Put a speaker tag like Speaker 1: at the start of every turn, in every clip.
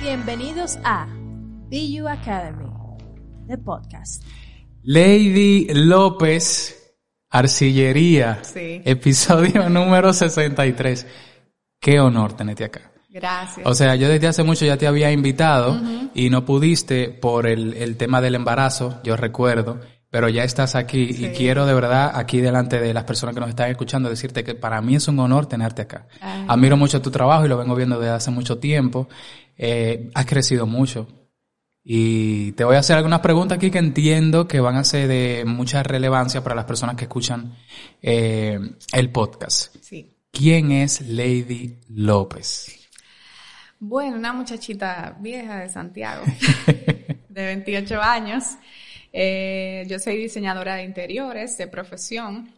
Speaker 1: Bienvenidos a BU Academy, the podcast.
Speaker 2: Lady López, Arcillería,
Speaker 3: Sí.
Speaker 2: episodio número 63. Qué honor tenerte acá.
Speaker 3: Gracias.
Speaker 2: O sea, yo desde hace mucho ya te había invitado y no pudiste por el, el tema del embarazo, yo recuerdo, pero ya estás aquí y quiero de verdad aquí delante de las personas que nos están escuchando decirte que para mí es un honor tenerte acá.
Speaker 3: Ay.
Speaker 2: Admiro mucho tu trabajo y lo vengo viendo desde hace mucho tiempo. Eh, has crecido mucho. Y te voy a hacer algunas preguntas aquí que entiendo que van a ser de mucha relevancia para las personas que escuchan eh, el podcast.
Speaker 3: Sí.
Speaker 2: ¿Quién es Lady López?
Speaker 3: Bueno, una muchachita vieja de Santiago, de 28 años. Eh, yo soy diseñadora de interiores de profesión,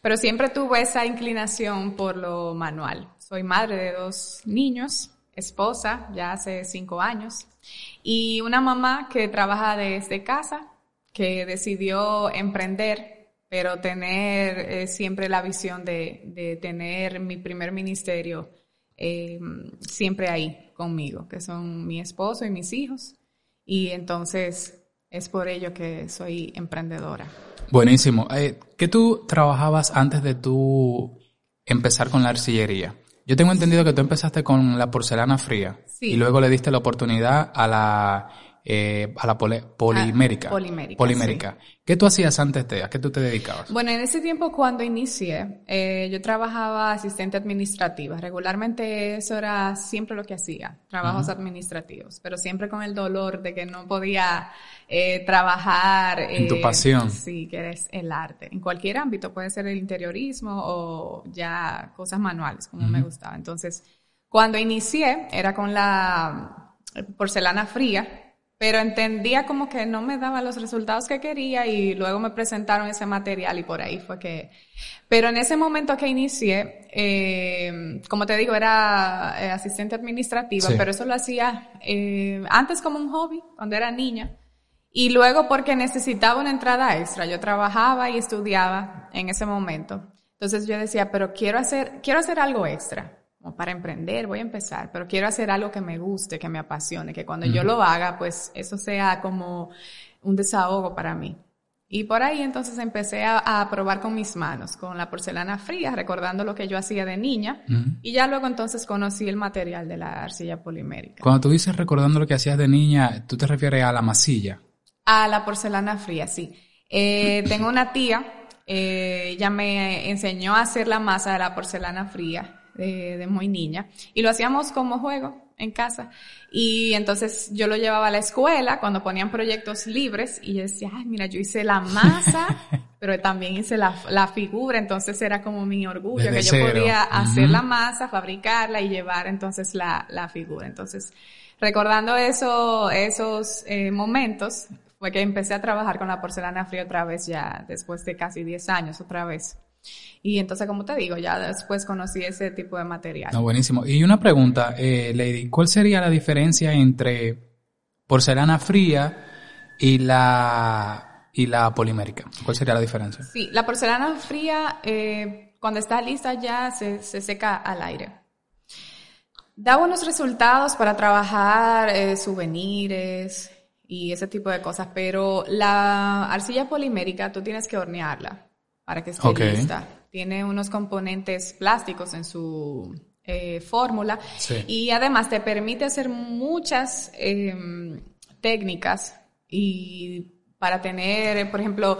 Speaker 3: pero siempre tuve esa inclinación por lo manual. Soy madre de dos niños, esposa ya hace cinco años, y una mamá que trabaja desde casa, que decidió emprender, pero tener eh, siempre la visión de, de tener mi primer ministerio eh, siempre ahí conmigo, que son mi esposo y mis hijos. Y entonces es por ello que soy emprendedora.
Speaker 2: Buenísimo. Eh, ¿Qué tú trabajabas antes de tú empezar con la arcillería? Yo tengo entendido que tú empezaste con la porcelana fría
Speaker 3: Sí.
Speaker 2: y luego le diste la oportunidad a la eh, a la pole- polimérica.
Speaker 3: Ah, polimérica,
Speaker 2: Polimérica. ¿Qué tú hacías antes de? ¿A qué tú te dedicabas?
Speaker 3: Bueno, en ese tiempo cuando inicié, eh, yo trabajaba asistente administrativa. Regularmente eso era siempre lo que hacía, trabajos administrativos, pero siempre con el dolor de que no podía eh, trabajar.
Speaker 2: En tu
Speaker 3: eh,
Speaker 2: pasión.
Speaker 3: Sí, que es el arte. En cualquier ámbito, puede ser el interiorismo o ya cosas manuales, como me gustaba. Entonces, cuando inicié, era con la porcelana fría, pero entendía como que no me daba los resultados que quería y luego me presentaron ese material y por ahí fue que... Pero en ese momento que inicié, eh, como te digo, era eh, asistente administrativa,
Speaker 2: Sí.
Speaker 3: pero eso lo hacía eh, antes como un hobby, cuando era niña. Y luego porque necesitaba una entrada extra. Yo trabajaba y estudiaba en ese momento. Entonces yo decía, pero quiero hacer, quiero hacer algo extra. Como para emprender, voy a empezar, pero quiero hacer algo que me guste, que me apasione, que cuando yo lo haga, pues eso sea como un desahogo para mí. Y por ahí entonces empecé a, a probar con mis manos, con la porcelana fría, recordando lo que yo hacía de niña. Y ya luego entonces conocí el material de la arcilla polimérica.
Speaker 2: Cuando tú dices recordando lo que hacías de niña, tú te refieres a la masilla.
Speaker 3: A la porcelana fría, sí. Eh, tengo una tía, eh, ella me enseñó a hacer la masa de la porcelana fría de, de muy niña y lo hacíamos como juego en casa. Y entonces yo lo llevaba a la escuela cuando ponían proyectos libres y yo decía, ay, mira, yo hice la masa, pero también hice la, la figura, entonces era como mi orgullo
Speaker 2: Desde
Speaker 3: que yo
Speaker 2: cero.
Speaker 3: podía hacer la masa, fabricarla y llevar entonces la, la figura. Entonces, recordando eso, esos eh, momentos, fue que empecé a trabajar con la porcelana fría otra vez ya después de casi 10 años otra vez. Y entonces, como te digo, ya después conocí ese tipo de material.
Speaker 2: No, buenísimo. Y una pregunta, eh, Lady, ¿cuál sería la diferencia entre porcelana fría y la y la polimérica? ¿Cuál sería la diferencia?
Speaker 3: Sí, la porcelana fría, eh, cuando está lista ya se, se seca al aire. Da buenos resultados para trabajar eh, souvenirs y ese tipo de cosas, pero la arcilla polimérica tú tienes que hornearla para que esté lista. Tiene unos componentes plásticos en su eh, fórmula
Speaker 2: Sí.
Speaker 3: y además te permite hacer muchas em, técnicas y para tener, por ejemplo,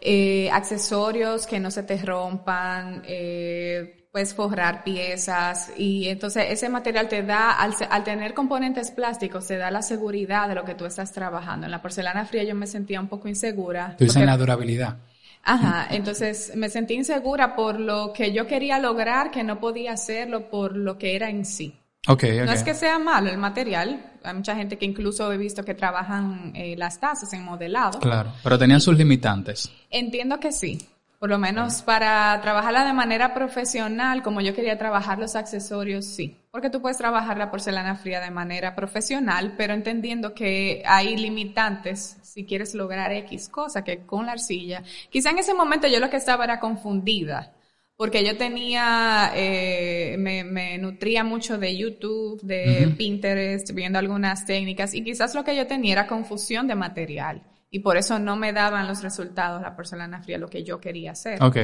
Speaker 3: eh, accesorios que no se te rompan, eh, puedes forrar piezas y entonces ese material te da, al, al tener componentes plásticos, te da la seguridad de lo que tú estás trabajando. En la porcelana fría yo me sentía un poco insegura.
Speaker 2: Tú dices en la durabilidad.
Speaker 3: Ajá, entonces me sentí insegura por lo que yo quería lograr, que no podía hacerlo por lo que era en sí.
Speaker 2: Okay,
Speaker 3: No es que sea malo el material, hay mucha gente que incluso he visto que trabajan eh, las tazas en modelado.
Speaker 2: Claro, pero tenían sus limitantes.
Speaker 3: Entiendo que sí. Por lo menos para trabajarla de manera profesional, como yo quería trabajar los accesorios, sí. Porque tú puedes trabajar la porcelana fría de manera profesional, pero entendiendo que hay limitantes si quieres lograr X cosa que con la arcilla. Quizá en ese momento yo lo que estaba era confundida, porque yo tenía, eh, me, me, nutría mucho de YouTube, de Pinterest, viendo algunas técnicas, y quizás lo que yo tenía era confusión de material y por eso no me daban los resultados la porcelana fría lo que yo quería hacer.
Speaker 2: Ok.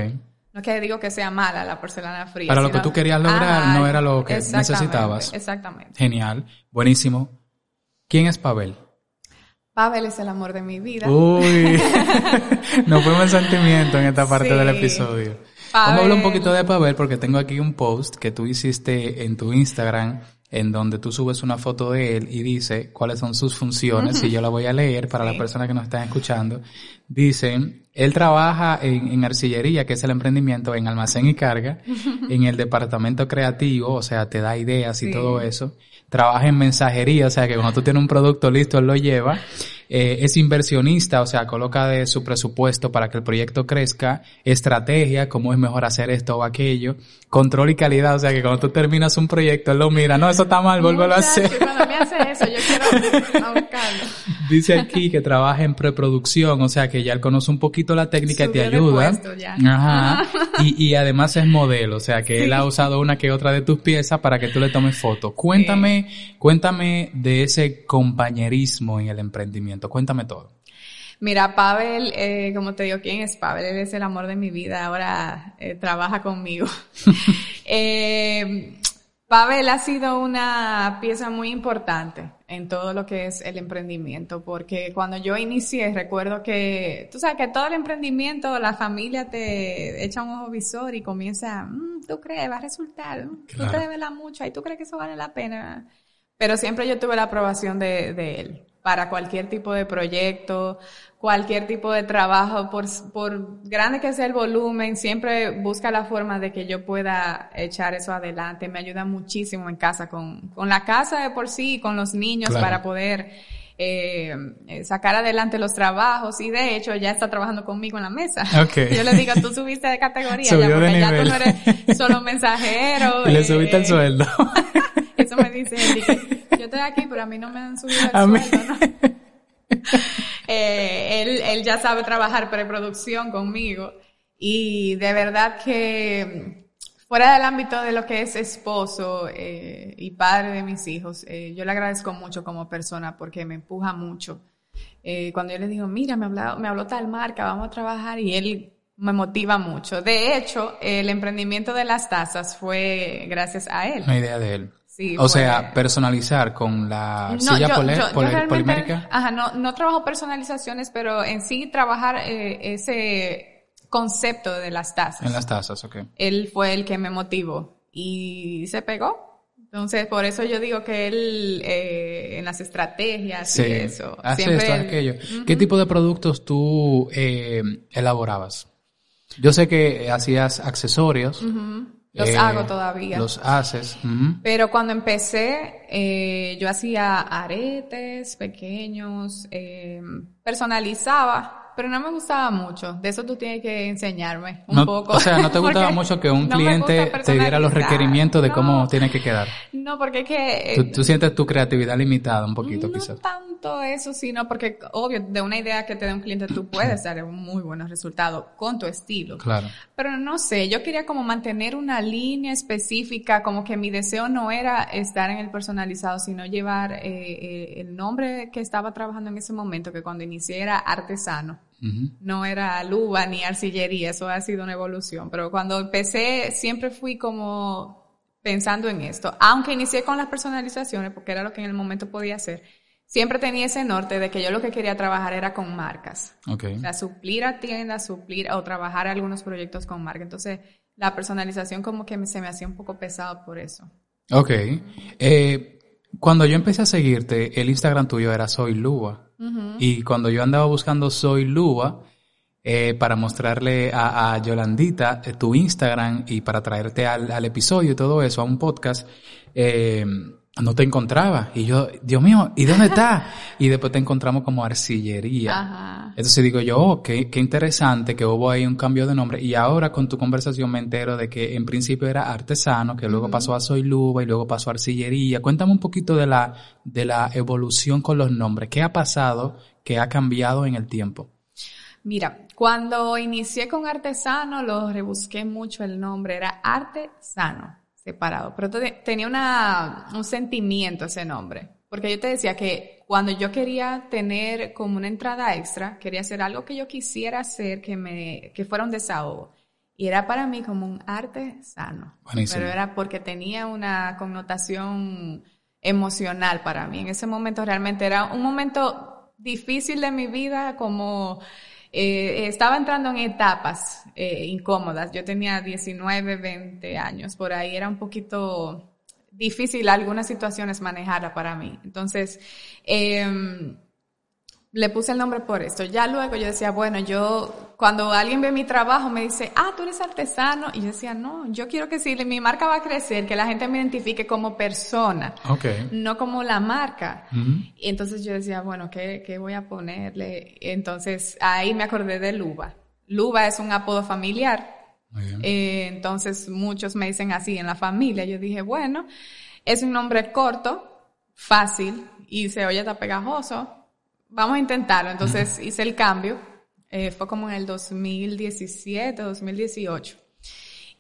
Speaker 3: No es que digo que sea mala la porcelana fría.
Speaker 2: Para lo que tú querías lograr no era lo que necesitabas.
Speaker 3: Exactamente.
Speaker 2: Genial, buenísimo. ¿Quién es Pavel?
Speaker 3: Pavel es el amor de mi vida.
Speaker 2: Uy, nos fuimos en sentimiento en esta parte del episodio. Vamos a hablar un poquito de Pavel porque tengo aquí un post que tú hiciste en tu Instagram en donde tú subes una foto de él y dice cuáles son sus funciones, y yo la voy a leer para las personas que nos están escuchando. Dicen, él trabaja en, arcillería, que es el emprendimiento, en almacén y carga, en el departamento creativo, o sea, te da ideas y todo eso. Trabaja en mensajería, o sea, que cuando tú tienes un producto listo, él lo lleva. Eh, es inversionista, o sea, coloca de su presupuesto para que el proyecto crezca, estrategia, cómo es mejor hacer esto o aquello, control y calidad, o sea, que cuando tú terminas un proyecto, él lo mira, no, eso está mal, vuélvelo a hacer.
Speaker 3: Cuando me hace eso, yo quiero
Speaker 2: Dice aquí que trabaja en preproducción, o sea, que ya él conoce un poquito la técnica y te ayuda. Ajá. Y, y, además es modelo, o sea, que él ha usado una que otra de tus piezas para que tú le tomes fotos. Cuéntame, cuéntame de ese compañerismo en el emprendimiento. Cuéntame todo.
Speaker 3: Mira, Pavel, eh, como te digo, ¿quién es Pavel? Él es el amor de mi vida, ahora eh, trabaja conmigo. eh, Pavel ha sido una pieza muy importante en todo lo que es el emprendimiento, porque cuando yo inicié, recuerdo que, tú sabes que todo el emprendimiento, la familia te echa un ojo visor y comienza, mm, tú crees, va a resultar, tú te debes mucho y tú crees que eso vale la pena. Pero siempre yo tuve la aprobación de, de él para cualquier tipo de proyecto, cualquier tipo de trabajo, por, por grande que sea el volumen, siempre busca la forma de que yo pueda echar eso adelante. Me ayuda muchísimo en casa, con, con la casa de por sí, con los niños, para poder eh, sacar adelante los trabajos. Y de hecho, ya está trabajando conmigo en la mesa. Yo le digo, tú subiste de categoría, ya, porque ya tú no eres solo mensajero.
Speaker 2: y le subiste el eh, sueldo.
Speaker 3: Eso me dice Yo estoy aquí, pero a mí no me han subido el sueldo, ¿no? eh, él, él ya sabe trabajar preproducción conmigo y de verdad que fuera del ámbito de lo que es esposo eh, y padre de mis hijos, eh, yo le agradezco mucho como persona porque me empuja mucho. Eh, cuando yo le digo, mira, me habló, me habló tal marca, vamos a trabajar y él me motiva mucho. De hecho, el emprendimiento de las tazas fue gracias a él.
Speaker 2: Una idea de él o sea, personalizar con la silla polimérica.
Speaker 3: Ajá, no, no trabajo personalizaciones, pero en sí trabajar eh, ese concepto de las tazas.
Speaker 2: En las tazas, ok.
Speaker 3: Él fue el que me motivó y se pegó. Entonces, por eso yo digo que él eh, en las estrategias y eso.
Speaker 2: Hace esto, aquello. ¿Qué tipo de productos tú eh, elaborabas? Yo sé que hacías accesorios.
Speaker 3: Los eh, hago todavía.
Speaker 2: Los haces.
Speaker 3: Pero cuando empecé, eh, yo hacía aretes pequeños, eh, personalizaba pero no me gustaba mucho. De eso tú tienes que enseñarme un poco.
Speaker 2: O sea, no te gustaba mucho que un cliente te diera los requerimientos de cómo tiene que quedar.
Speaker 3: No, porque es que...
Speaker 2: Tú, sientes tu creatividad limitada un poquito,
Speaker 3: no
Speaker 2: quizás.
Speaker 3: No tanto eso, sino porque, obvio, de una idea que te dé un cliente tú puedes dar un muy buen resultado con tu estilo.
Speaker 2: Claro.
Speaker 3: Pero no sé, yo quería como mantener una línea específica, como que mi deseo no era estar en el personalizado, sino llevar eh, eh, el nombre que estaba trabajando en ese momento, que cuando inicié era artesano. No era luba ni arcillería, eso ha sido una evolución. Pero cuando empecé, siempre fui como pensando en esto. Aunque inicié con las personalizaciones, porque era lo que en el momento podía hacer, siempre tenía ese norte de que yo lo que quería trabajar era con marcas.
Speaker 2: Okay.
Speaker 3: O sea, suplir a tiendas, suplir o trabajar algunos proyectos con marcas. Entonces, la personalización como que se me hacía un poco pesado por eso.
Speaker 2: Ok. Eh, cuando yo empecé a seguirte, el Instagram tuyo era Soy Luba. Y cuando yo andaba buscando Soy Luba, eh, para mostrarle a, a Yolandita eh, tu Instagram y para traerte al, al, episodio y todo eso, a un podcast, eh, no te encontraba. Y yo, Dios mío, ¿y dónde está? y después te encontramos como arcillería.
Speaker 3: Ajá.
Speaker 2: Entonces digo yo, oh, qué, qué interesante que hubo ahí un cambio de nombre. Y ahora con tu conversación me entero de que en principio era artesano, que luego pasó a Soy Luba y luego pasó a arcillería. Cuéntame un poquito de la, de la evolución con los nombres. ¿Qué ha pasado que ha cambiado en el tiempo?
Speaker 3: Mira, cuando inicié con artesano, lo rebusqué mucho el nombre, era artesano, separado, pero tenía una, un sentimiento ese nombre, porque yo te decía que cuando yo quería tener como una entrada extra, quería hacer algo que yo quisiera hacer que me, que fuera un desahogo. Y era para mí como un arte sano.
Speaker 2: Buenísimo.
Speaker 3: Pero era porque tenía una connotación emocional para mí. En ese momento realmente era un momento difícil de mi vida, como eh, estaba entrando en etapas eh, incómodas. Yo tenía 19, 20 años, por ahí era un poquito difícil algunas situaciones manejarla para mí. Entonces, eh, le puse el nombre por esto. Ya luego yo decía, bueno, yo, cuando alguien ve mi trabajo me dice, ah, tú eres artesano. Y yo decía, no, yo quiero que si mi marca va a crecer, que la gente me identifique como persona,
Speaker 2: Okay.
Speaker 3: no como la marca. Y entonces yo decía, bueno, ¿qué, ¿qué voy a ponerle? Entonces ahí me acordé de Luba. Luba es un apodo familiar. Eh, entonces muchos me dicen así en la familia. Yo dije, bueno, es un nombre corto, fácil y se oye tan pegajoso. Vamos a intentarlo. Entonces hice el cambio. Eh, fue como en el 2017, 2018.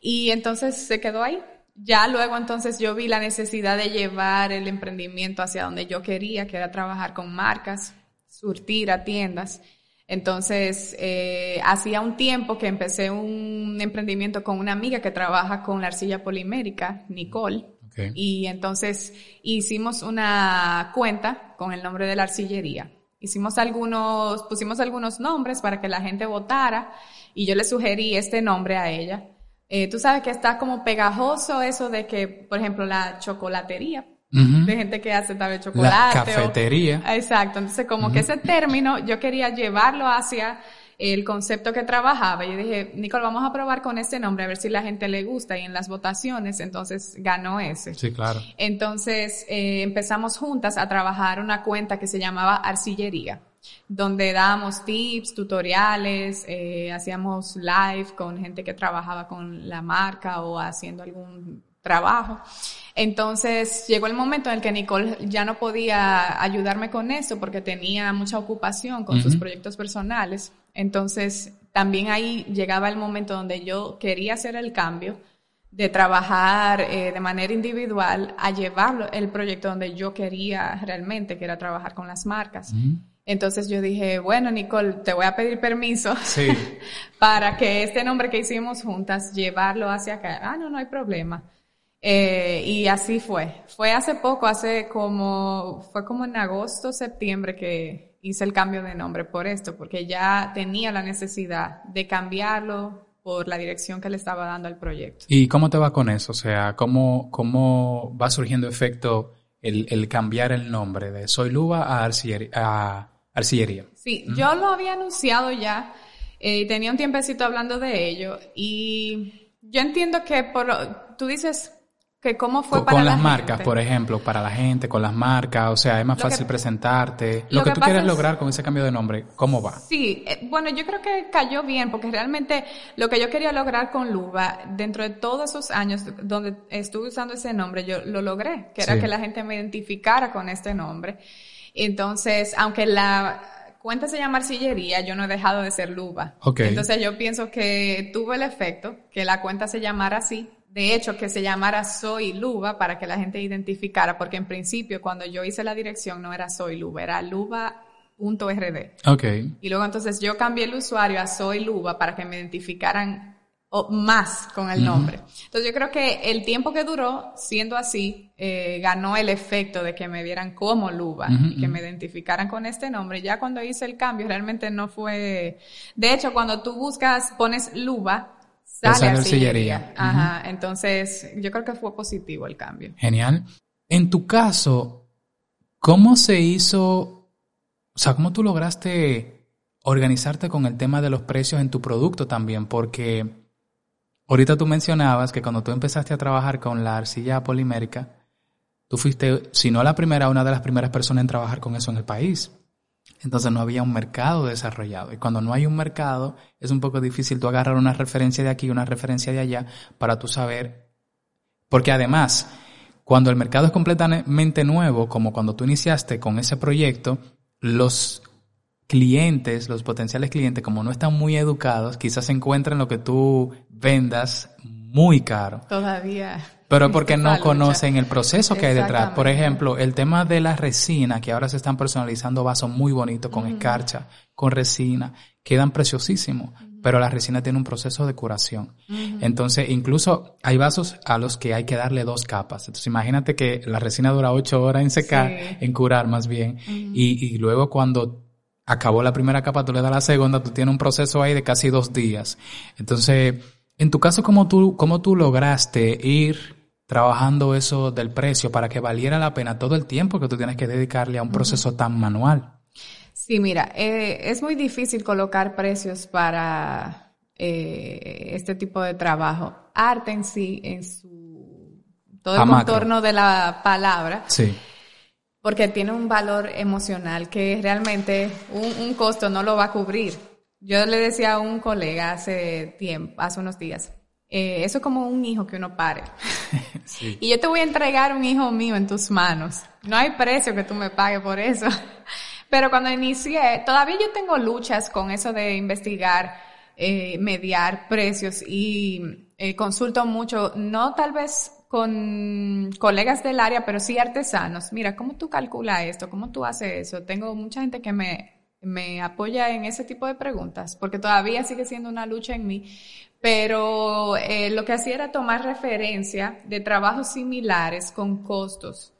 Speaker 3: Y entonces se quedó ahí. Ya luego entonces yo vi la necesidad de llevar el emprendimiento hacia donde yo quería, que era trabajar con marcas, surtir a tiendas. Entonces, eh, hacía un tiempo que empecé un emprendimiento con una amiga que trabaja con la arcilla polimérica, Nicole.
Speaker 2: Okay.
Speaker 3: Y entonces hicimos una cuenta con el nombre de la arcillería. Hicimos algunos, pusimos algunos nombres para que la gente votara y yo le sugerí este nombre a ella. Eh, tú sabes que está como pegajoso eso de que, por ejemplo, la chocolatería, de gente que hace tal vez
Speaker 2: La
Speaker 3: chocolate. o-
Speaker 2: cafetería.
Speaker 3: Exacto, entonces como que ese término yo quería llevarlo hacia el concepto que trabajaba. Yo dije, Nicole, vamos a probar con este nombre a ver si la gente le gusta y en las votaciones entonces ganó ese.
Speaker 2: Sí, claro.
Speaker 3: Entonces eh, empezamos juntas a trabajar una cuenta que se llamaba Arcillería, donde dábamos tips, tutoriales, eh, hacíamos live con gente que trabajaba con la marca o haciendo algún trabajo. Entonces llegó el momento en el que Nicole ya no podía ayudarme con eso porque tenía mucha ocupación con sus proyectos personales. Entonces también ahí llegaba el momento donde yo quería hacer el cambio de trabajar eh, de manera individual a llevarlo el proyecto donde yo quería realmente, que era trabajar con las marcas. Entonces yo dije, bueno, Nicole, te voy a pedir permiso
Speaker 2: Sí.
Speaker 3: para que este nombre que hicimos juntas, llevarlo hacia acá. Ah, no, no hay problema. Eh, y así fue. Fue hace poco, hace como, fue como en agosto, septiembre que hice el cambio de nombre por esto, porque ya tenía la necesidad de cambiarlo por la dirección que le estaba dando al proyecto.
Speaker 2: ¿Y cómo te va con eso? O sea, ¿cómo, cómo va surgiendo efecto el, el cambiar el nombre de Soy Luba a, Arcillería? a Arcillería?
Speaker 3: Sí, yo lo había anunciado ya eh, tenía un tiempecito hablando de ello y yo entiendo que por tú dices que cómo fue
Speaker 2: Con,
Speaker 3: para
Speaker 2: con
Speaker 3: la
Speaker 2: las marcas, por ejemplo, para la gente, con las marcas, o sea, es más
Speaker 3: Lo que-
Speaker 2: fácil presentarte. Lo,
Speaker 3: lo
Speaker 2: que,
Speaker 3: que
Speaker 2: tú quieres
Speaker 3: es-
Speaker 2: lograr con ese cambio de nombre, ¿cómo va?
Speaker 3: Sí, eh, bueno, yo creo que cayó bien porque realmente lo que yo quería lograr con Luba, dentro de todos esos años donde estuve usando ese nombre, yo lo logré, que era
Speaker 2: Sí.
Speaker 3: que la gente me identificara con este nombre. Entonces, aunque la cuenta se llama Arcillería, yo no he dejado de ser Luba.
Speaker 2: Ok.
Speaker 3: Entonces yo pienso que tuvo el efecto que la cuenta se llamara así. De hecho, que se llamara Soy Luba para que la gente identificara, porque en principio cuando yo hice la dirección no era Soy Luba, era luba.rd.
Speaker 2: Ok.
Speaker 3: Y luego entonces yo cambié el usuario a Soy Luba para que me identificaran más con el nombre. Entonces yo creo que el tiempo que duró siendo así eh, ganó el efecto de que me vieran como Luba y que me identificaran con este nombre. Ya cuando hice el cambio realmente no fue... De hecho, cuando tú buscas, pones Luba,
Speaker 2: sale,
Speaker 3: arcillería.
Speaker 2: arcillería.
Speaker 3: Ajá. Entonces yo creo que fue positivo el cambio.
Speaker 2: Genial. En tu caso, ¿cómo se hizo, o sea, cómo tú lograste organizarte con el tema de los precios en tu producto también, porque ahorita tú mencionabas que cuando tú empezaste a trabajar con la arcilla polimérica, tú fuiste, si no la primera, una de las primeras personas en trabajar con eso en el país. Entonces no había un mercado desarrollado. Y cuando no hay un mercado, es un poco difícil tú agarrar una referencia de aquí, una referencia de allá, para tú saber. Porque además, cuando el mercado es completamente nuevo, como cuando tú iniciaste con ese proyecto, los clientes, los potenciales clientes, como no están muy educados, quizás encuentren lo que tú vendas muy caro.
Speaker 3: Todavía.
Speaker 2: Pero porque no conocen el proceso que hay detrás. Por ejemplo, el tema de la resina, que ahora se están personalizando vasos muy bonitos con escarcha, con resina, quedan preciosísimos, pero la resina tiene un proceso de curación. Entonces, incluso hay vasos a los que hay que darle dos capas. Entonces, imagínate que la resina dura ocho horas en secar, en curar más bien, y, y luego cuando acabó la primera capa, tú le das la segunda, tú tienes un proceso ahí de casi dos días. Entonces, en tu caso, ¿cómo tú, cómo tú lograste ir trabajando eso del precio para que valiera la pena todo el tiempo que tú tienes que dedicarle a un proceso tan manual?
Speaker 3: Sí, mira, eh, es muy difícil colocar precios para eh, este tipo de trabajo. Arte en sí, en su todo el contorno de la palabra.
Speaker 2: Sí
Speaker 3: porque tiene un valor emocional que realmente un, costo no lo va a cubrir. Yo le decía a un colega hace tiempo, hace unos días, eh, eso es como un hijo que uno pare. Y yo te voy a entregar un hijo mío en tus manos. No hay precio que tú me pagues por eso. Pero cuando inicié, todavía yo tengo luchas con eso de investigar, eh, mediar precios y eh, consulto mucho, no tal vez con colegas del área, pero sí artesanos. Mira, ¿cómo tú calculas esto? ¿Cómo tú haces eso? Tengo mucha gente que me, me apoya en ese tipo de preguntas, porque todavía sigue siendo una lucha en mí. Pero eh, lo que hacía era tomar referencia de trabajos similares con costos.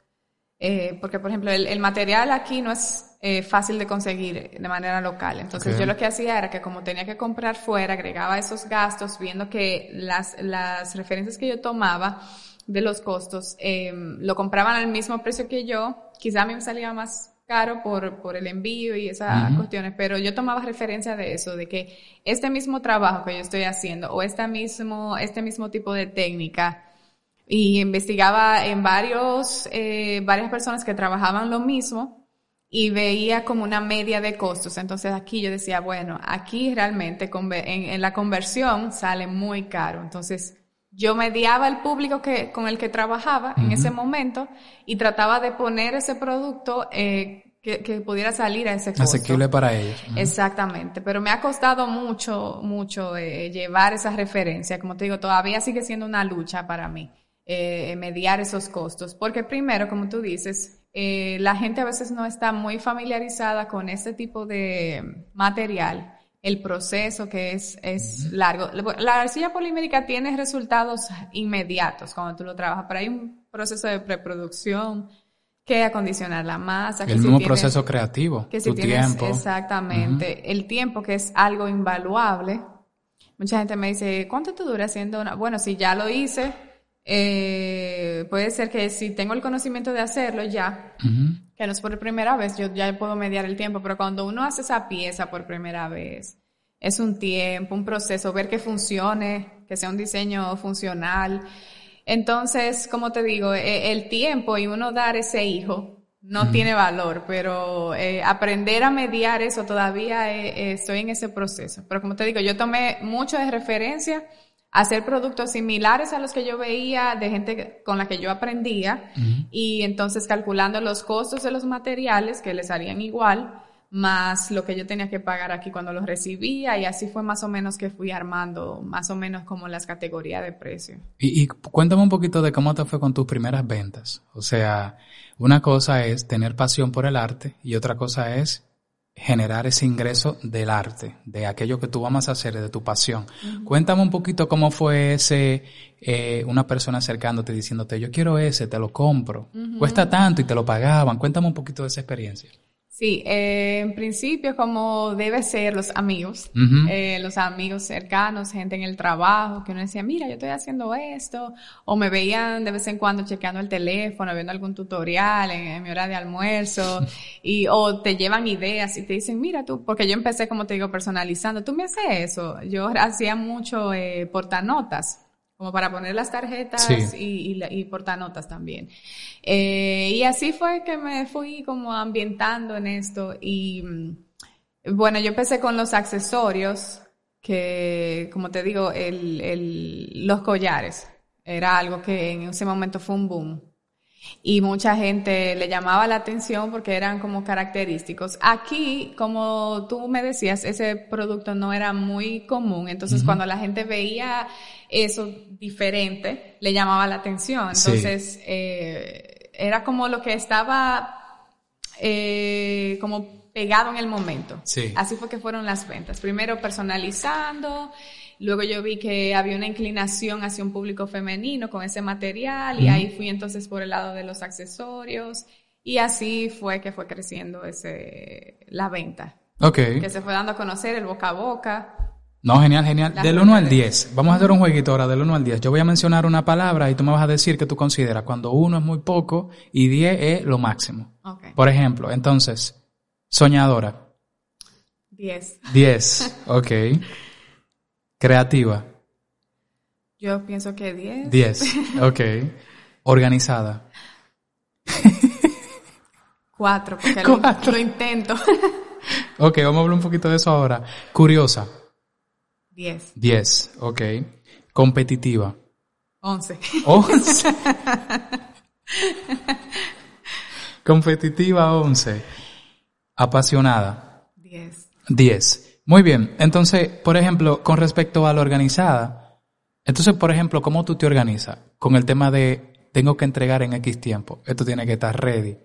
Speaker 3: Eh, porque, por ejemplo, el, material aquí no es eh, fácil de conseguir de manera local. Entonces, yo lo que hacía era que como tenía que comprar fuera, agregaba esos gastos, viendo que las, las referencias que yo tomaba de los costos, eh, lo compraban al mismo precio que yo, quizá a mí me salía más caro por, por el envío y esas cuestiones, pero yo tomaba referencia de eso, de que este mismo trabajo que yo estoy haciendo o este mismo, este mismo tipo de técnica, y investigaba en varios, eh, varias personas que trabajaban lo mismo y veía como una media de costos. Entonces aquí yo decía, bueno, aquí realmente en, en la conversión sale muy caro. Entonces, yo mediaba el público que, con el que trabajaba en ese momento y trataba de poner ese producto eh, que, que, pudiera salir a ese costo.
Speaker 2: Asequible para ellos.
Speaker 3: Exactamente, pero me ha costado mucho, mucho eh, llevar esa referencia. Como te digo, todavía sigue siendo una lucha para mí eh, mediar esos costos, porque primero, como tú dices, eh, la gente a veces no está muy familiarizada con este tipo de material el proceso que es, es largo. La arcilla polimérica tiene resultados inmediatos cuando tú lo trabajas, pero hay un proceso de preproducción que acondicionar la masa.
Speaker 2: El mismo proceso creativo, que tu tiempo.
Speaker 3: Exactamente. El tiempo que es algo invaluable. Mucha gente me dice, ¿cuánto te dura haciendo una? Bueno, si ya lo hice, eh, puede ser que si tengo el conocimiento de hacerlo ya, que no es por primera vez, yo ya puedo mediar el tiempo, pero cuando uno hace esa pieza por primera vez, es un tiempo, un proceso, ver que funcione, que sea un diseño funcional. Entonces, como te digo, e, el tiempo y uno dar ese hijo no tiene valor, pero eh, aprender a mediar eso todavía eh, estoy en ese proceso. Pero como te digo, yo tomé mucho de referencia hacer productos similares a los que yo veía de gente con la que yo aprendía y entonces calculando los costos de los materiales que les harían igual más lo que yo tenía que pagar aquí cuando los recibía y así fue más o menos que fui armando más o menos como las categorías de precio.
Speaker 2: Y, y cuéntame un poquito de cómo te fue con tus primeras ventas. O sea, una cosa es tener pasión por el arte y otra cosa es generar ese ingreso del arte, de aquello que tú amas hacer, de tu pasión. Cuéntame un poquito cómo fue ese, eh, una persona acercándote diciéndote, yo quiero ese, te lo compro. Cuesta tanto y te lo pagaban. Cuéntame un poquito de esa experiencia.
Speaker 3: Sí, eh, en principio como debe ser los amigos, eh, los amigos cercanos, gente en el trabajo, que uno decía, mira, yo estoy haciendo esto, o me veían de vez en cuando chequeando el teléfono, viendo algún tutorial en, en mi hora de almuerzo, y, o te llevan ideas y te dicen, mira tú, porque yo empecé, como te digo, personalizando, tú me haces eso, yo hacía mucho eh, portanotas, como para poner las tarjetas
Speaker 2: Sí.
Speaker 3: y, y, y portanotas también. Eh, y así fue que me fui como ambientando en esto y mm, bueno, yo empecé con los accesorios que, como te digo, el, el, los collares era algo que en ese momento fue un boom. Y mucha gente le llamaba la atención porque eran como característicos. Aquí, como tú me decías, ese producto no era muy común. Entonces, cuando la gente veía eso diferente, le llamaba la atención.
Speaker 2: Sí.
Speaker 3: Entonces, eh, era como lo que estaba eh, como pegado en el momento.
Speaker 2: Sí.
Speaker 3: Así fue que fueron las ventas. Primero personalizando, luego yo vi que había una inclinación hacia un público femenino con ese material y ahí fui entonces por el lado de los accesorios y así fue que fue creciendo ese la venta,
Speaker 2: Ok.
Speaker 3: que se fue dando a conocer el boca a boca.
Speaker 2: No, genial, genial.
Speaker 3: Las
Speaker 2: Del 1 al
Speaker 3: redes.
Speaker 2: 10. Vamos a hacer un jueguito ahora, del 1 al 10. Yo voy a mencionar una palabra y tú me vas a decir que tú consideras cuando 1 es muy poco y 10 es lo máximo.
Speaker 3: Ok.
Speaker 2: Por ejemplo, entonces, soñadora.
Speaker 3: 10.
Speaker 2: 10. Ok. Creativa.
Speaker 3: Yo pienso que 10.
Speaker 2: 10. Ok. Organizada.
Speaker 3: 4, porque lo,
Speaker 2: Cuatro.
Speaker 3: lo intento.
Speaker 2: Ok, vamos a hablar un poquito de eso ahora. Curiosa.
Speaker 3: 10.
Speaker 2: 10. Ok. Competitiva.
Speaker 3: 11.
Speaker 2: 11. Competitiva 11. Apasionada
Speaker 3: 10.
Speaker 2: 10. Muy bien. Entonces, por ejemplo, con respecto a la organizada, entonces, por ejemplo, ¿cómo tú te organizas? Con el tema de tengo que entregar en X tiempo. Esto tiene que estar ready.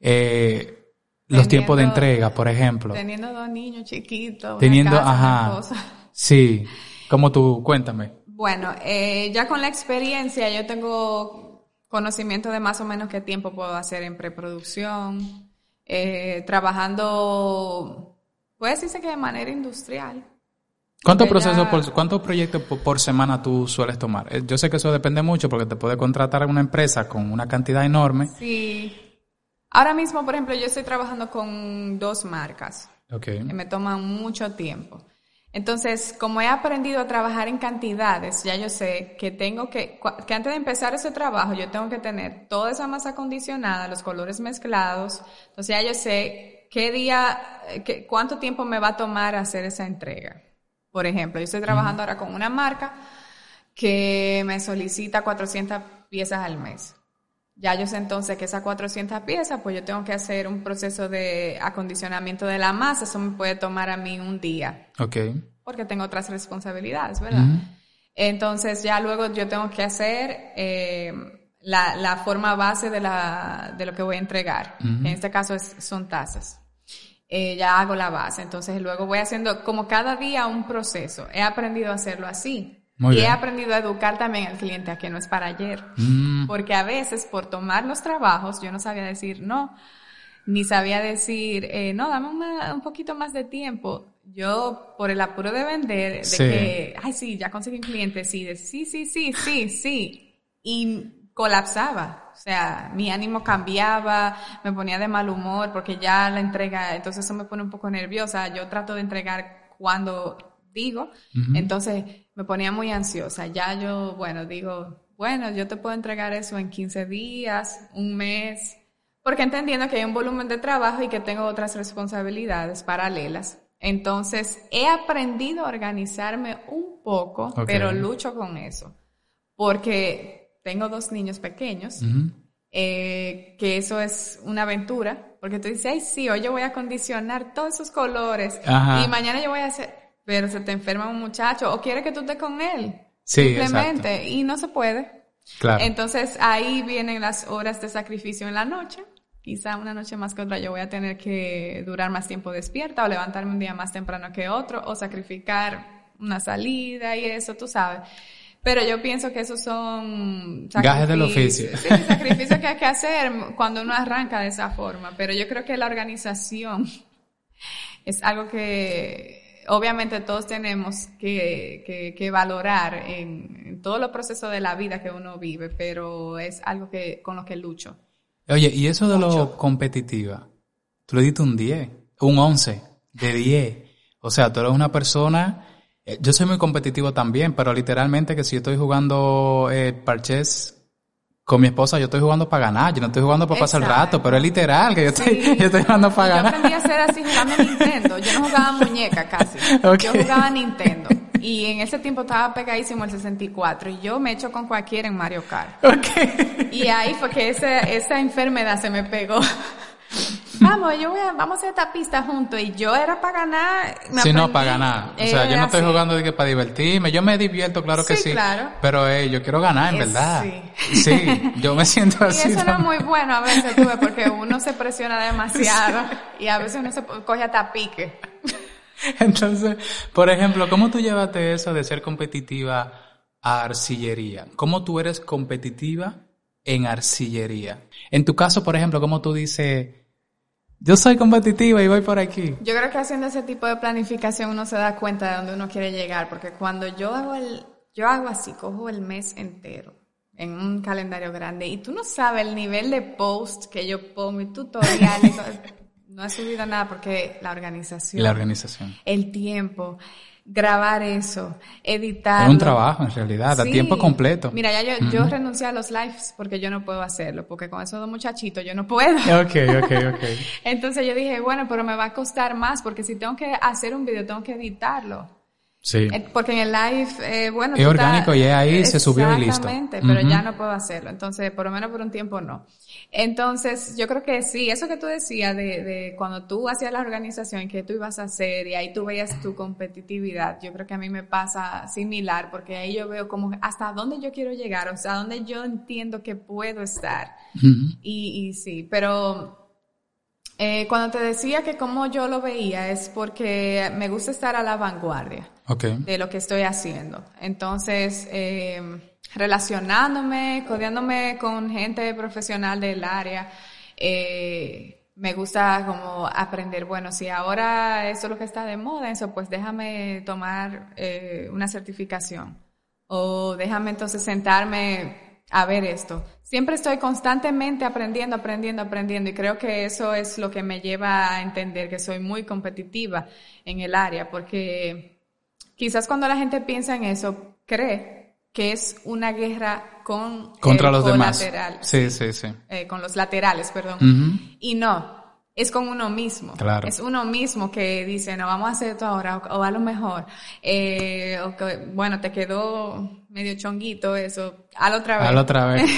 Speaker 2: Eh, los
Speaker 3: Teniendo-
Speaker 2: tiempos de entrega, por ejemplo.
Speaker 3: Teniendo dos niños chiquitos, una
Speaker 2: Teniendo,
Speaker 3: casa, una
Speaker 2: ajá.
Speaker 3: cosa.
Speaker 2: Sí. ¿Cómo tú? Cuéntame.
Speaker 3: Bueno, eh, ya con la experiencia yo tengo conocimiento de más o menos qué tiempo puedo hacer en preproducción, eh, trabajando, puede decirse que de manera industrial.
Speaker 2: ¿Cuántos procesos, por, cuántos proyectos por, por semana tú sueles tomar? Eh, Yo sé que eso depende mucho porque te puede contratar una empresa con una cantidad enorme.
Speaker 3: Sí. Ahora mismo, por ejemplo, yo estoy trabajando con dos marcas.
Speaker 2: Ok.
Speaker 3: que me toman mucho tiempo. Entonces, como he aprendido a trabajar en cantidades, ya yo sé que tengo que, que antes de empezar ese trabajo, yo tengo que tener toda esa masa acondicionada, los colores mezclados. Entonces, ya yo sé qué día, eh, qué- cuánto tiempo me va a tomar hacer esa entrega. Por ejemplo, yo estoy trabajando ahora con una marca que me solicita 400 piezas al mes. Ya yo sé entonces que esas 400 piezas, pues yo tengo que hacer un proceso de acondicionamiento de la masa. Eso me puede tomar a mí un día,
Speaker 2: Ok.
Speaker 3: porque tengo otras responsabilidades, ¿verdad? Entonces ya luego yo tengo que hacer eh, la, la forma base de, la, de lo que voy a entregar. En este caso es, son tazas. Eh, ya hago la base. Entonces luego voy haciendo como cada día un proceso. He aprendido a hacerlo así.
Speaker 2: Muy
Speaker 3: y he
Speaker 2: bien.
Speaker 3: aprendido a educar también al cliente a que no es para ayer.
Speaker 2: Mm,
Speaker 3: Porque a veces por tomar los trabajos yo no sabía decir no, ni sabía decir, eh, no, dame una- un poquito más de tiempo. Yo, por el apuro de vender, de
Speaker 2: Sí.
Speaker 3: que, ay, sí, ya conseguí un cliente, sí, de sí, sí, sí, sí, sí. Y colapsaba. O sea, mi ánimo cambiaba, me ponía de mal humor porque ya la entrega, entonces eso me pone un poco nerviosa. Yo trato de entregar cuando digo, entonces me ponía muy ansiosa. Ya yo, bueno, digo, bueno, yo te puedo entregar eso en 15 días, un mes, porque entendiendo que hay un volumen de trabajo y que tengo otras responsabilidades paralelas. Entonces, he aprendido a organizarme un poco, pero lucho con eso, porque tengo dos niños pequeños, eh, que eso es una aventura, porque tú dices, ay, sí, hoy yo voy a acondicionar todos esos colores
Speaker 2: Ajá.
Speaker 3: y mañana yo voy a hacer, pero se te enferma un muchacho o quiere que tú estés con él.
Speaker 2: Sí,
Speaker 3: Simplemente, y no se puede.
Speaker 2: Claro.
Speaker 3: Entonces ahí vienen las horas de sacrificio en la noche. Quizá una noche más que otra yo voy a tener que durar más tiempo despierta o levantarme un día más temprano que otro o sacrificar una salida y eso, tú sabes. Pero yo pienso que esos son
Speaker 2: Gajes del oficio.
Speaker 3: Sí, sacrificios que hay que hacer cuando uno arranca de esa forma. Pero yo creo que la organización es algo que obviamente todos tenemos que, que, valorar en, en todos los procesos de la vida que uno vive, pero es algo que con lo que lucho.
Speaker 2: Oye, y eso de lo competitiva, tú le diste un 10, un 11 de 10. O sea, tú eres una persona, eh, yo soy muy competitivo también, pero literalmente que si yo estoy jugando eh, parches con mi esposa, yo estoy jugando para ganar, yo no estoy jugando para pasar el rato, pero es literal que yo estoy, yo estoy jugando para ganar.
Speaker 3: Yo aprendí a hacer así jugando Nintendo, yo no jugaba muñeca casi, yo jugaba Nintendo. Y en ese tiempo estaba pegadísimo el 64 y yo me echo con cualquiera en Mario Kart. Okay. Y ahí fue que esa, esa enfermedad se me pegó. Vamos, yo voy a, vamos a hacer esta pista juntos. Y yo era para ganar.
Speaker 2: sí, no, para ganar. O sea, yo no estoy jugando de que para divertirme. Yo me divierto, claro que sí. Claro. Pero eh, yo quiero ganar, en verdad. Sí. sí. yo me siento así.
Speaker 3: Y eso no es muy bueno a veces, tuve, porque uno se presiona demasiado y a veces uno se coge hasta pique.
Speaker 2: Entonces, por ejemplo, ¿cómo tú llevaste eso de ser competitiva a arcillería? ¿Cómo tú eres competitiva en arcillería? En tu caso, por ejemplo, ¿cómo tú dices, yo soy competitiva y voy por aquí?
Speaker 3: Yo creo que haciendo ese tipo de planificación uno se da cuenta de dónde uno quiere llegar, porque cuando yo hago el, yo hago así, cojo el mes entero en un calendario grande y tú no sabes el nivel de post que yo pongo, mi tutorial, no he subido nada porque la organización.
Speaker 2: La organización.
Speaker 3: El tiempo, grabar eso, editar.
Speaker 2: Es un trabajo en realidad, a tiempo completo.
Speaker 3: Mira, ya yo, yo renuncié a los lives porque yo no puedo hacerlo, porque con esos dos muchachitos yo no puedo.
Speaker 2: Ok, ok, ok.
Speaker 3: Entonces yo dije, bueno, pero me va a costar más porque si tengo que hacer un video, tengo que editarlo.
Speaker 2: Sí.
Speaker 3: Eh, porque en el live, eh, bueno.
Speaker 2: Es orgánico y ahí se subió y listo.
Speaker 3: Exactamente, pero ya no puedo hacerlo. Entonces, por lo menos por un tiempo no. Entonces, yo creo que sí, eso que tú decías de, de cuando tú hacías la organización, que tú ibas a hacer y ahí tú veías tu competitividad, yo creo que a mí me pasa similar, porque ahí yo veo como hasta dónde yo quiero llegar, o sea, dónde yo entiendo que puedo estar. y, y sí, pero eh, cuando te decía que como yo lo veía es porque me gusta estar a la vanguardia de lo que estoy haciendo. Entonces, eh, relacionándome, codeándome con gente profesional del área, eh, me gusta como aprender, bueno, si ahora eso es lo que está de moda, eso pues déjame tomar una certificación o déjame entonces sentarme a ver esto. Siempre estoy constantemente aprendiendo, aprendiendo, aprendiendo y creo que eso es lo que me lleva a entender que soy muy competitiva en el área porque quizás cuando la gente piensa en eso cree que es una guerra con
Speaker 2: contra los demás. Sí, sí, sí.
Speaker 3: Eh, con los laterales, perdón. Y no, es con uno mismo.
Speaker 2: Claro.
Speaker 3: Es uno mismo que dice, no, vamos a hacer esto ahora, o, a lo mejor, eh, bueno, te quedó medio chonguito eso, al otra vez.
Speaker 2: Al otra vez.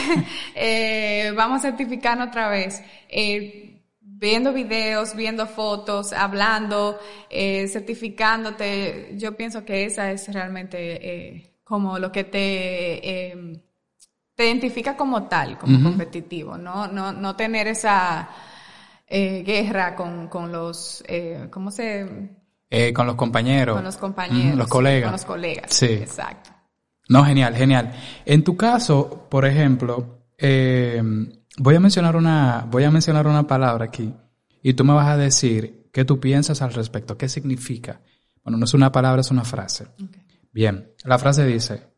Speaker 3: eh, vamos a certificar otra vez. Eh, viendo videos, viendo fotos, hablando, eh, certificándote, yo pienso que esa es realmente eh, como lo que te, em, te identifica como tal, como competitivo, ¿no? No, no tener esa eh, guerra con, con los, ¿cómo se...?
Speaker 2: Con los compañeros.
Speaker 3: Con los compañeros.
Speaker 2: los colegas.
Speaker 3: Con los colegas.
Speaker 2: Sí.
Speaker 3: Exacto.
Speaker 2: No, genial, genial. En tu caso, por ejemplo, eh, voy a mencionar una, voy a mencionar una palabra aquí y tú me vas a decir qué tú piensas al respecto, qué significa. Bueno, no es una palabra, es una frase. Bien, la frase dice,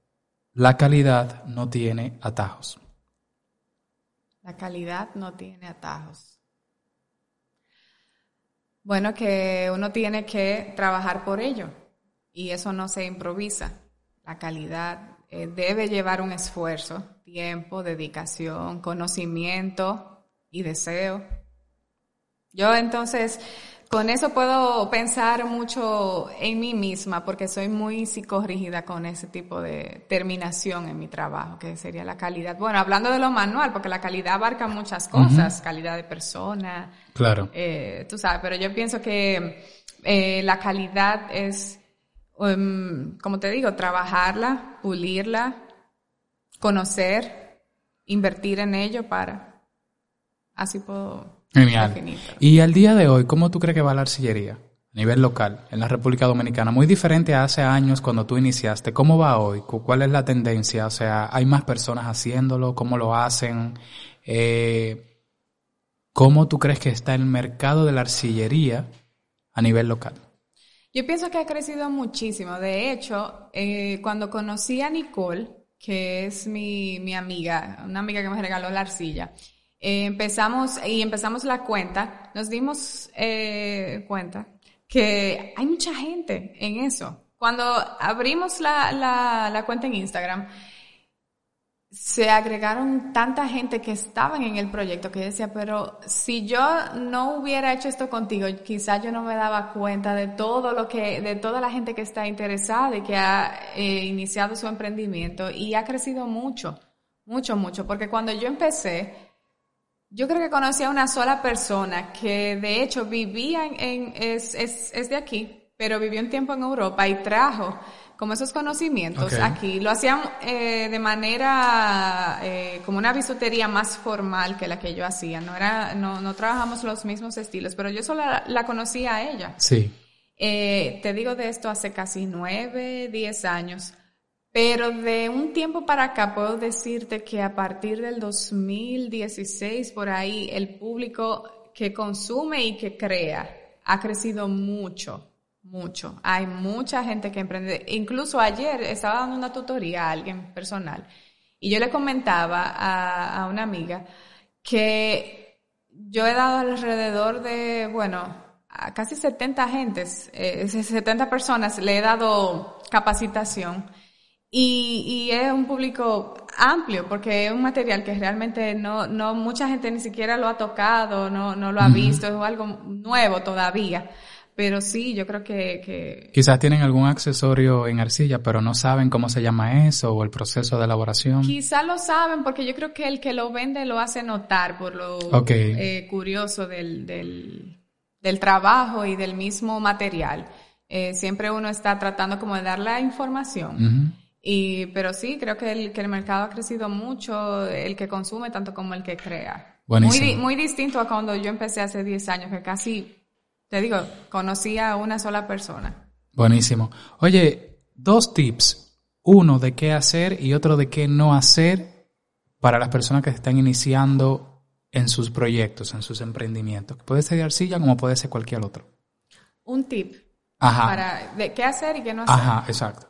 Speaker 2: la calidad no tiene atajos.
Speaker 3: La calidad no tiene atajos. Bueno, que uno tiene que trabajar por ello y eso no se improvisa. La calidad eh, debe llevar un esfuerzo, tiempo, dedicación, conocimiento y deseo. Yo entonces con eso puedo pensar mucho en mí misma porque soy muy psicorrígida con ese tipo de terminación en mi trabajo, que sería la calidad. Bueno, hablando de lo manual, porque la calidad abarca muchas cosas, calidad de persona.
Speaker 2: Claro.
Speaker 3: Eh, tú sabes, pero yo pienso que eh, la calidad es, um, como te digo, trabajarla, pulirla, conocer, invertir en ello para, así puedo
Speaker 2: Genial. Y al día de hoy, ¿cómo tú crees que va la arcillería? nivel local, en la República Dominicana, muy diferente a hace años cuando tú iniciaste. ¿Cómo va hoy? ¿Cuál es la tendencia? O sea, ¿hay más personas haciéndolo? ¿Cómo lo hacen? Eh, ¿Cómo tú crees que está el mercado de la arcillería a nivel local?
Speaker 3: Yo pienso que ha crecido muchísimo. De hecho, eh, cuando conocí a Nicole, que es mi, mi, amiga, una amiga que me regaló la arcilla, eh, empezamos y empezamos la cuenta, nos dimos eh, cuenta que hay mucha gente en eso. Cuando abrimos la, la, la cuenta en Instagram, se agregaron tanta gente que estaban en el proyecto que decía, pero si yo no hubiera hecho esto contigo, quizás yo no me daba cuenta de todo lo que, de toda la gente que está interesada y que ha eh, iniciado su emprendimiento y ha crecido mucho, mucho, mucho, porque cuando yo empecé, yo creo que conocí a una sola persona que de hecho vivía en, es, es, es de aquí, pero vivió un tiempo en Europa y trajo como esos conocimientos aquí. Lo hacían eh, de manera eh, como una bisutería más formal que la que yo hacía. No era, no, no trabajamos los mismos estilos, pero yo solo la, conocía a ella.
Speaker 2: Sí.
Speaker 3: Eh, te digo de esto hace casi nueve, diez años. Pero de un tiempo para acá puedo decirte que a partir del 2016 por ahí el público que consume y que crea ha crecido mucho mucho. Hay mucha gente que emprende. Incluso ayer estaba dando una tutoría a alguien personal y yo le comentaba a, una amiga que yo he dado alrededor de, bueno, a casi 70 gentes, eh, 70 personas, le he dado capacitación y, y, es un público amplio porque es un material que realmente no, no mucha gente ni siquiera lo ha tocado, no, no lo ha visto, es algo nuevo todavía. Pero sí, yo creo que,
Speaker 2: Quizás tienen algún accesorio en arcilla, pero no saben cómo se llama eso o el proceso de elaboración.
Speaker 3: Quizás lo saben porque yo creo que el que lo vende lo hace notar por lo eh, curioso del, del, trabajo y del mismo material. Eh, siempre uno está tratando como de dar la información. y, pero sí, creo que el, que el mercado ha crecido mucho, el que consume tanto como el que crea. Muy, muy distinto a cuando yo empecé hace 10 años, que casi te digo, conocí a una sola persona.
Speaker 2: Buenísimo. Oye, dos tips. Uno de qué hacer y otro de qué no hacer para las personas que están iniciando en sus proyectos, en sus emprendimientos. Puede ser de arcilla como puede ser cualquier otro.
Speaker 3: Un tip.
Speaker 2: Ajá.
Speaker 3: Para de qué hacer y qué no hacer.
Speaker 2: Ajá, exacto.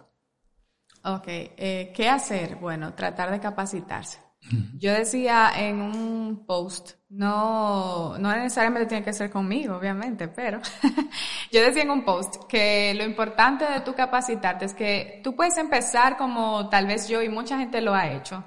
Speaker 3: Ok. Eh, ¿Qué hacer? Bueno, tratar de capacitarse. Yo decía en un post, no, no necesariamente tiene que ser conmigo, obviamente, pero yo decía en un post que lo importante de tu capacitarte es que tú puedes empezar como tal vez yo y mucha gente lo ha hecho,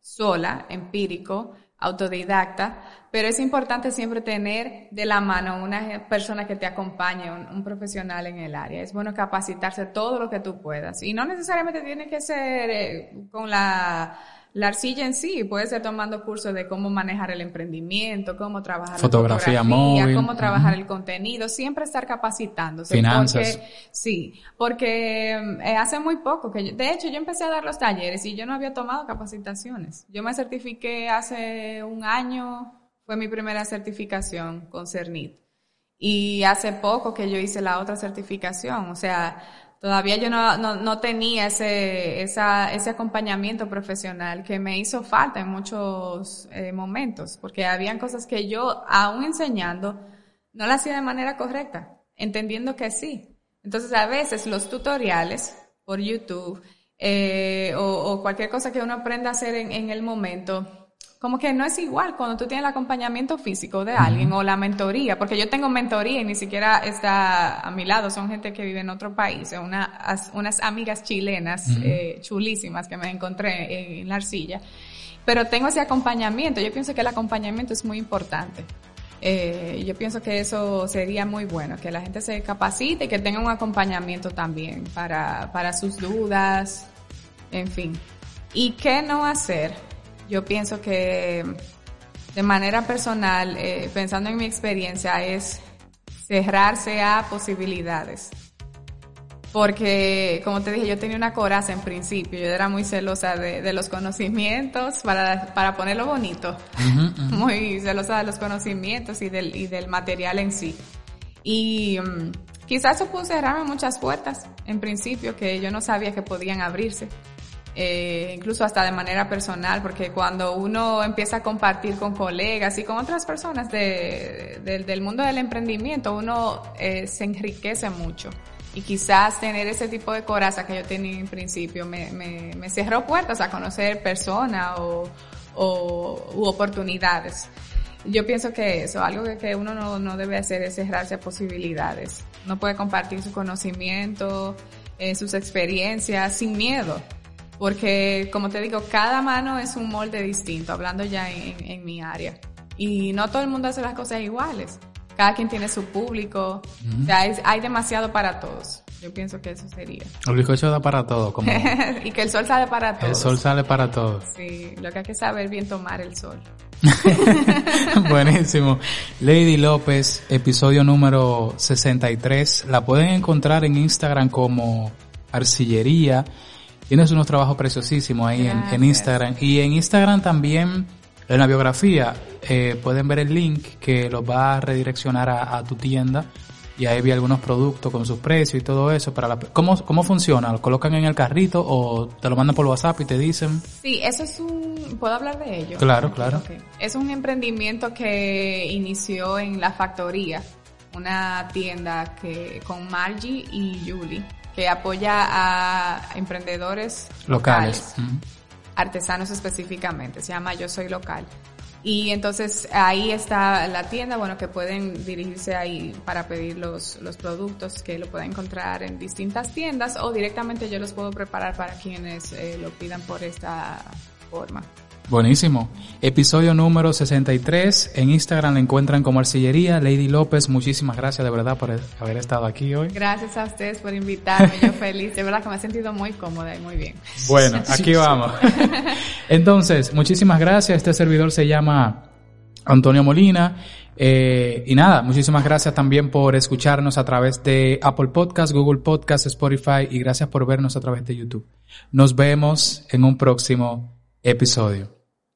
Speaker 3: sola, empírico, autodidacta, pero es importante siempre tener de la mano una persona que te acompañe, un, profesional en el área. Es bueno capacitarse todo lo que tú puedas. Y no necesariamente tiene que ser eh, con la la arcilla en sí puede ser tomando cursos de cómo manejar el emprendimiento, cómo trabajar
Speaker 2: fotografía,
Speaker 3: la fotografía cómo trabajar el contenido, siempre estar capacitándose.
Speaker 2: Finanzas.
Speaker 3: sí, porque eh, hace muy poco que, de hecho, yo empecé a dar los talleres y yo no había tomado capacitaciones. Yo me certifiqué hace un año, fue mi primera certificación con CERNIT. Y hace poco que yo hice la otra certificación, o sea, Todavía yo no, no, no tenía ese, esa, ese acompañamiento profesional que me hizo falta en muchos eh, momentos, porque habían cosas que yo, aún enseñando, no las hacía de manera correcta, entendiendo que sí. Entonces, a veces los tutoriales por YouTube eh, o, o, cualquier cosa que uno aprenda a hacer en, en el momento, como que no es igual cuando tú tienes el acompañamiento físico de alguien o la mentoría, porque yo tengo mentoría y ni siquiera está a mi lado, son gente que vive en otro país, una, unas amigas chilenas eh, chulísimas que me encontré en la arcilla, pero tengo ese acompañamiento, yo pienso que el acompañamiento es muy importante. Eh, yo pienso que eso sería muy bueno, que la gente se capacite y que tenga un acompañamiento también para, para sus dudas, en fin. ¿Y qué no hacer? Yo pienso que de manera personal, eh, pensando en mi experiencia, es cerrarse a posibilidades. Porque, como te dije, yo tenía una coraza en principio, yo era muy celosa de, los conocimientos, para, para ponerlo bonito, muy celosa de los conocimientos y del, y del material en sí. Y mm, quizás eso pudo cerrarme muchas puertas en principio que yo no sabía que podían abrirse. Eh, incluso hasta de manera personal, porque cuando uno empieza a compartir con colegas y con otras personas de, del mundo del emprendimiento, uno eh, se enriquece mucho. Y quizás tener ese tipo de coraza que yo tenía en principio me, me, cerró puertas a conocer personas o, o oportunidades. Yo pienso que eso, algo que, uno no, no, debe hacer es cerrarse a posibilidades. No puede compartir su conocimiento, eh, sus experiencias sin miedo. Porque, como te digo, cada mano es un molde distinto, hablando ya en, en mi área. Y no todo el mundo hace las cosas iguales. Cada quien tiene su público. O sea, hay, hay demasiado para todos. Yo pienso que eso sería.
Speaker 2: El bizcocho da para todo, como
Speaker 3: y que el sol sale para todos.
Speaker 2: el sol sale para todos.
Speaker 3: Sí, lo que hay que saber bien tomar el sol.
Speaker 2: Buenísimo. Lady López, episodio número 63. La pueden encontrar en Instagram como Arcillería. Tienes unos trabajos preciosísimos ahí en, en, Instagram. Y en Instagram también, en la biografía, eh, pueden ver el link que los va a redireccionar a, a tu tienda y ahí vi algunos productos con sus precios y todo eso. para la, ¿cómo, ¿Cómo funciona? ¿Lo colocan en el carrito o te lo mandan por WhatsApp y te dicen?
Speaker 3: Sí, eso es un... ¿Puedo hablar de ello?
Speaker 2: Claro, claro.
Speaker 3: Okay. Es un emprendimiento que inició en La Factoría, una tienda que con Margie y Julie, que apoya a emprendedores locales, artesanos específicamente. Se llama Yo Soy Local. Y entonces ahí está la tienda, bueno, que pueden dirigirse ahí para pedir los, los productos que lo pueden encontrar en distintas tiendas o directamente yo los puedo preparar para quienes eh, lo pidan por esta forma.
Speaker 2: Buenísimo. Episodio número 63. En Instagram la encuentran como Arcillería. Lady López, muchísimas gracias de verdad por haber estado aquí hoy.
Speaker 3: Gracias a ustedes por invitarme. Yo feliz. De verdad que me he sentido muy cómoda y muy bien.
Speaker 2: Bueno, aquí vamos. Entonces, muchísimas gracias. Este servidor se llama Antonio Molina. Eh, y nada, muchísimas gracias también por escucharnos a través de Apple Podcast, Google Podcast, Spotify y gracias por vernos a través de YouTube. Nos vemos en un próximo episodio.